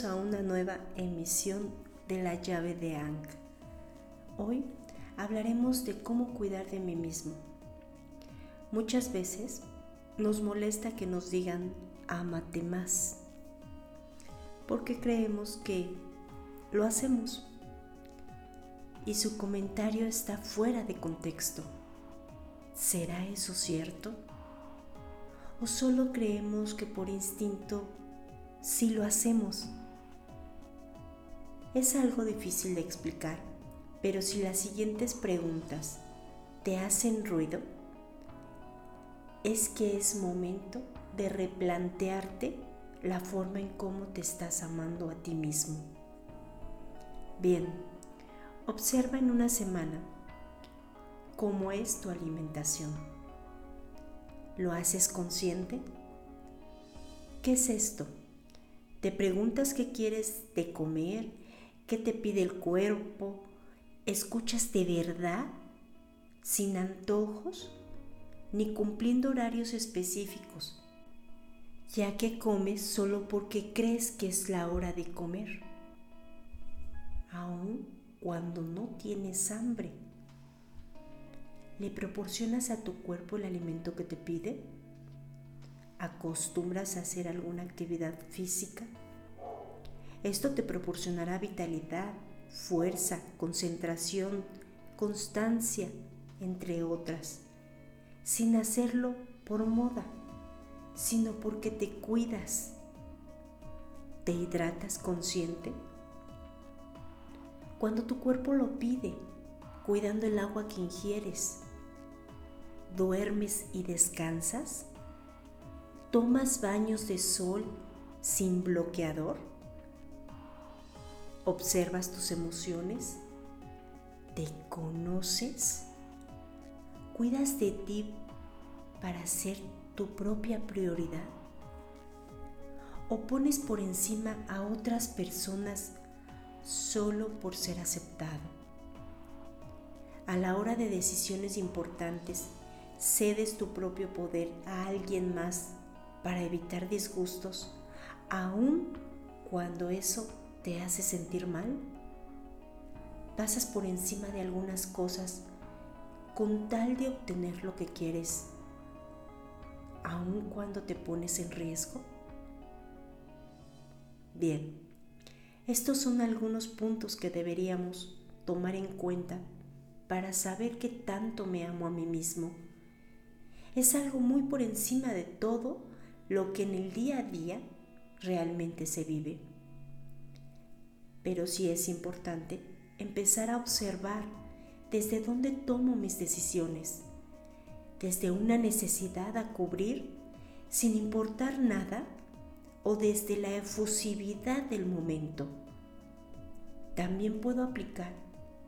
A una nueva emisión de la llave de Ankh. Hoy hablaremos de cómo cuidar de mí mismo. Muchas veces nos molesta que nos digan amate más, porque creemos que lo hacemos y su comentario está fuera de contexto. ¿Será eso cierto? ¿O solo creemos que por instinto sí lo hacemos? Es algo difícil de explicar, pero si las siguientes preguntas te hacen ruido, es que es momento de replantearte la forma en cómo te estás amando a ti mismo. Bien, observa en una semana cómo es tu alimentación. ¿Lo haces consciente? ¿Qué es esto? ¿Te preguntas qué quieres de comer? ¿Qué te pide el cuerpo? ¿Escuchas de verdad? ¿Sin antojos? Ni cumpliendo horarios específicos, ya que comes solo porque crees que es la hora de comer, aun cuando no tienes hambre. ¿Le proporcionas a tu cuerpo el alimento que te pide? ¿Acostumbras a hacer alguna actividad física? Esto te proporcionará vitalidad, fuerza, concentración, constancia, entre otras, sin hacerlo por moda, sino porque te cuidas. ¿Te hidratas consciente? Cuando tu cuerpo lo pide, cuidando el agua que ingieres, ¿Duermes y descansas? ¿Tomas baños de sol sin bloqueador? ¿Observas tus emociones? ¿Te conoces? ¿Cuidas de ti para ser tu propia prioridad? ¿O pones por encima a otras personas solo por ser aceptado? A la hora de decisiones importantes, cedes tu propio poder a alguien más para evitar disgustos, aun cuando eso te hace sentir mal? ¿Pasas por encima de algunas cosas con tal de obtener lo que quieres, aun cuando te pones en riesgo? Bien, estos son algunos puntos que deberíamos tomar en cuenta para saber qué tanto me amo a mí mismo es algo muy por encima de todo lo que en el día a día realmente se vive. Pero sí es importante empezar a observar desde dónde tomo mis decisiones, desde una necesidad a cubrir sin importar nada o desde la efusividad del momento. También puedo aplicar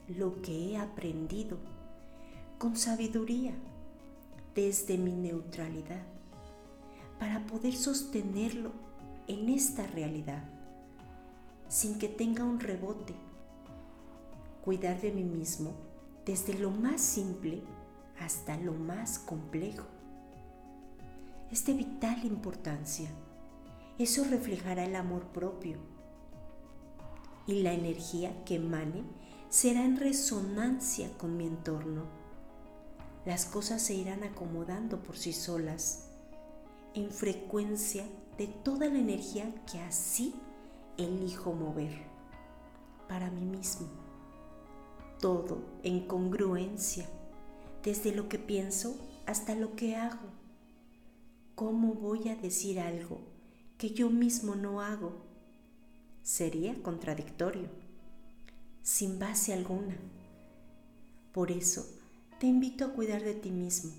lo que he aprendido con sabiduría desde mi neutralidad para poder sostenerlo en esta realidad sin que tenga un rebote. Cuidar de mí mismo desde lo más simple hasta lo más complejo. Es de vital importancia. Eso reflejará el amor propio y la energía que emane será en resonancia con mi entorno las cosas se irán acomodando por sí solas en frecuencia de toda la energía que así elijo mover para mí mismo. Todo en congruencia, desde lo que pienso hasta lo que hago. ¿Cómo voy a decir algo que yo mismo no hago? Sería contradictorio, sin base alguna. Por eso, te invito a cuidar de ti mismo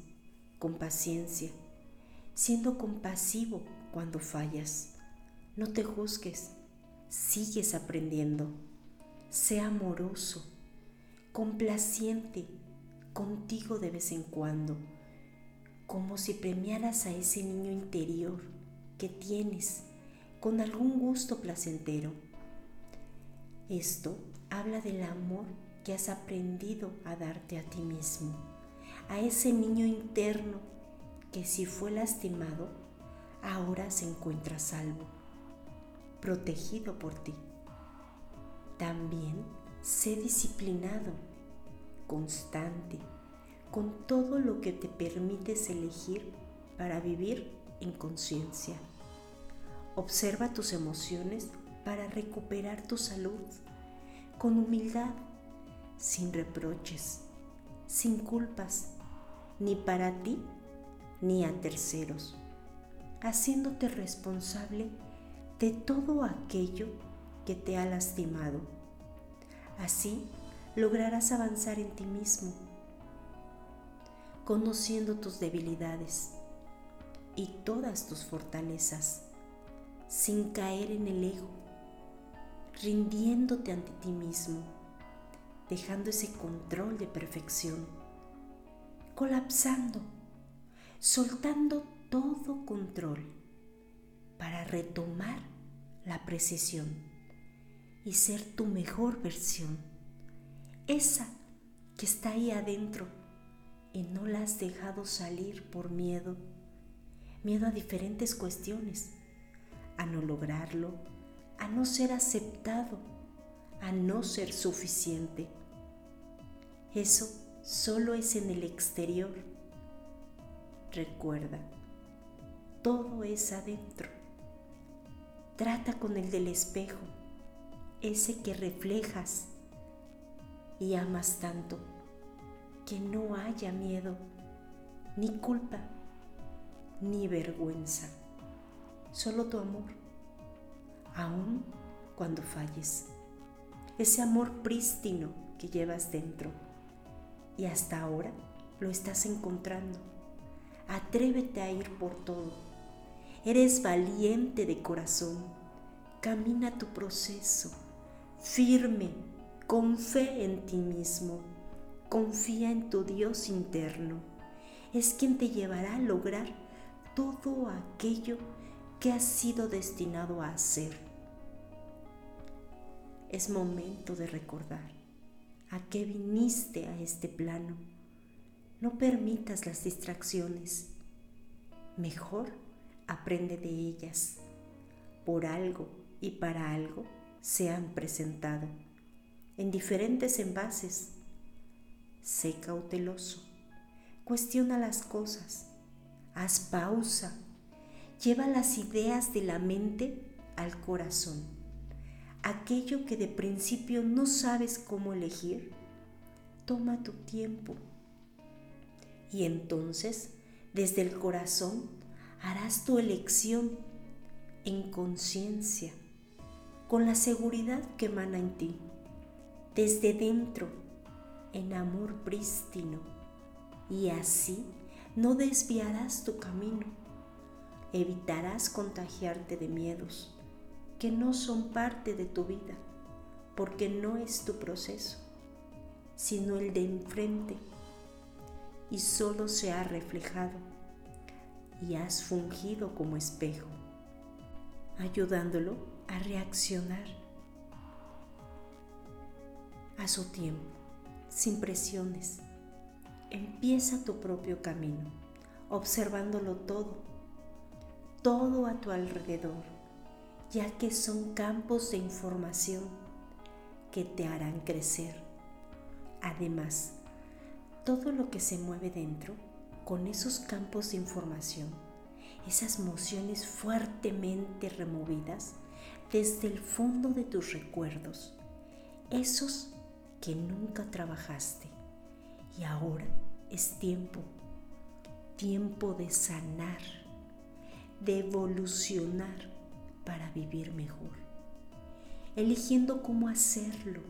con paciencia, siendo compasivo cuando fallas. No te juzgues, sigues aprendiendo. Sé amoroso, complaciente contigo de vez en cuando, como si premiaras a ese niño interior que tienes con algún gusto placentero. Esto habla del amor que has aprendido a darte a ti mismo, a ese niño interno que si fue lastimado, ahora se encuentra salvo. Protegido por ti. También sé disciplinado, constante, con todo lo que te permites elegir para vivir en conciencia. Observa tus emociones para recuperar tu salud con humildad, sin reproches, sin culpas, ni para ti ni a terceros, haciéndote responsable de todo aquello que te ha lastimado. Así lograrás avanzar en ti mismo, conociendo tus debilidades y todas tus fortalezas, sin caer en el ego, rindiéndote ante ti mismo, dejando ese control de perfección, colapsando, soltando todo control para retomar la precisión y ser tu mejor versión, esa que está ahí adentro y no la has dejado salir por miedo, miedo a diferentes cuestiones, a no lograrlo, a no ser aceptado, a no ser suficiente. Eso solo es en el exterior. Recuerda, todo es adentro. Trata con el del espejo, ese que reflejas y amas tanto, que no haya miedo, ni culpa, ni vergüenza, solo tu amor, aun cuando falles. Ese amor prístino que llevas dentro y hasta ahora lo estás encontrando. Atrévete a ir por todo Eres valiente de corazón. Camina tu proceso, firme, con fe en ti mismo. Confía en tu Dios interno. Es quien te llevará a lograr todo aquello que has sido destinado a hacer. Es momento de recordar a qué viniste a este plano. No permitas las distracciones. Mejor aprende de ellas. Por algo y para algo se han presentado en diferentes envases. Sé cauteloso, cuestiona las cosas, haz pausa, lleva las ideas de la mente al corazón. Aquello que de principio no sabes cómo elegir, toma tu tiempo. Y entonces, desde el corazón, harás tu elección en conciencia, con la seguridad que emana en ti, desde dentro, en amor prístino, y así no desviarás tu camino, evitarás contagiarte de miedos que no son parte de tu vida, porque no es tu proceso, sino el de enfrente, y solo se ha reflejado y has fungido como espejo, ayudándolo a reaccionar a su tiempo, sin presiones. Empieza tu propio camino, observándolo todo, todo a tu alrededor, ya que son campos de información que te harán crecer. Además, todo lo que se mueve dentro con esos campos de información, esas mociones fuertemente removidas desde el fondo de tus recuerdos, esos que nunca trabajaste. Y ahora es tiempo, tiempo de sanar, de evolucionar para vivir mejor, eligiendo cómo hacerlo,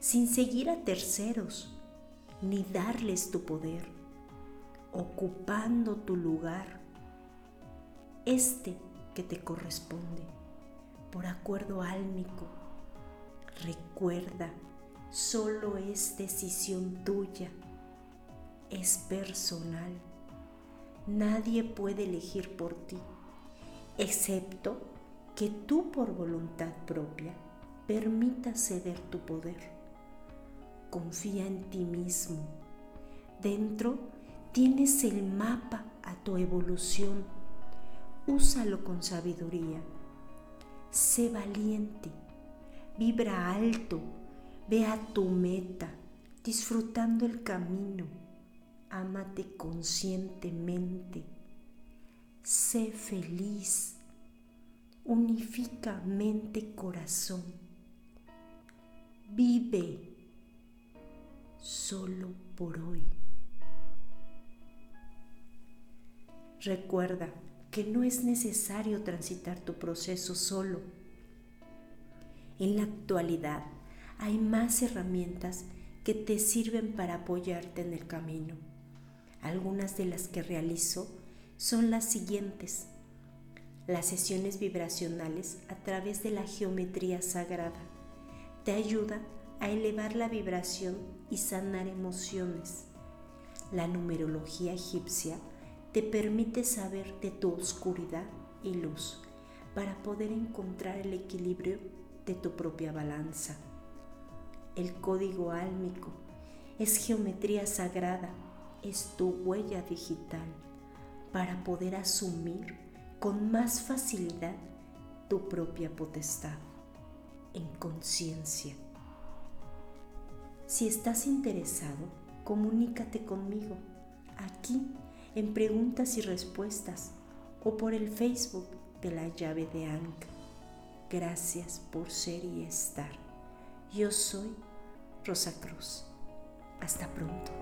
sin seguir a terceros, ni darles tu poder ocupando tu lugar, este que te corresponde, por acuerdo álmico. Recuerda, solo es decisión tuya, es personal. Nadie puede elegir por ti, excepto que tú por voluntad propia permitas ceder tu poder. Confía en ti mismo. Dentro Tienes el mapa a tu evolución. Úsalo con sabiduría. sé valiente, vibra alto, ve a tu meta, disfrutando el camino, ámate conscientemente, sé feliz, unifica mente corazón, vive solo por hoy. Recuerda que no es necesario transitar tu proceso solo. En la actualidad hay más herramientas que te sirven para apoyarte en el camino. Algunas de las que realizo son las siguientes. Las sesiones vibracionales a través de la geometría sagrada te ayuda a elevar la vibración y sanar emociones. La numerología egipcia te permite saber de tu oscuridad y luz para poder encontrar el equilibrio de tu propia balanza. El código álmico es geometría sagrada, es tu huella digital para poder asumir con más facilidad tu propia potestad en conciencia. Si estás interesado, comunícate conmigo aquí en preguntas y respuestas o por el Facebook de la llave de Ankh. Gracias por ser y estar. Yo soy Rosa Cruz. Hasta pronto.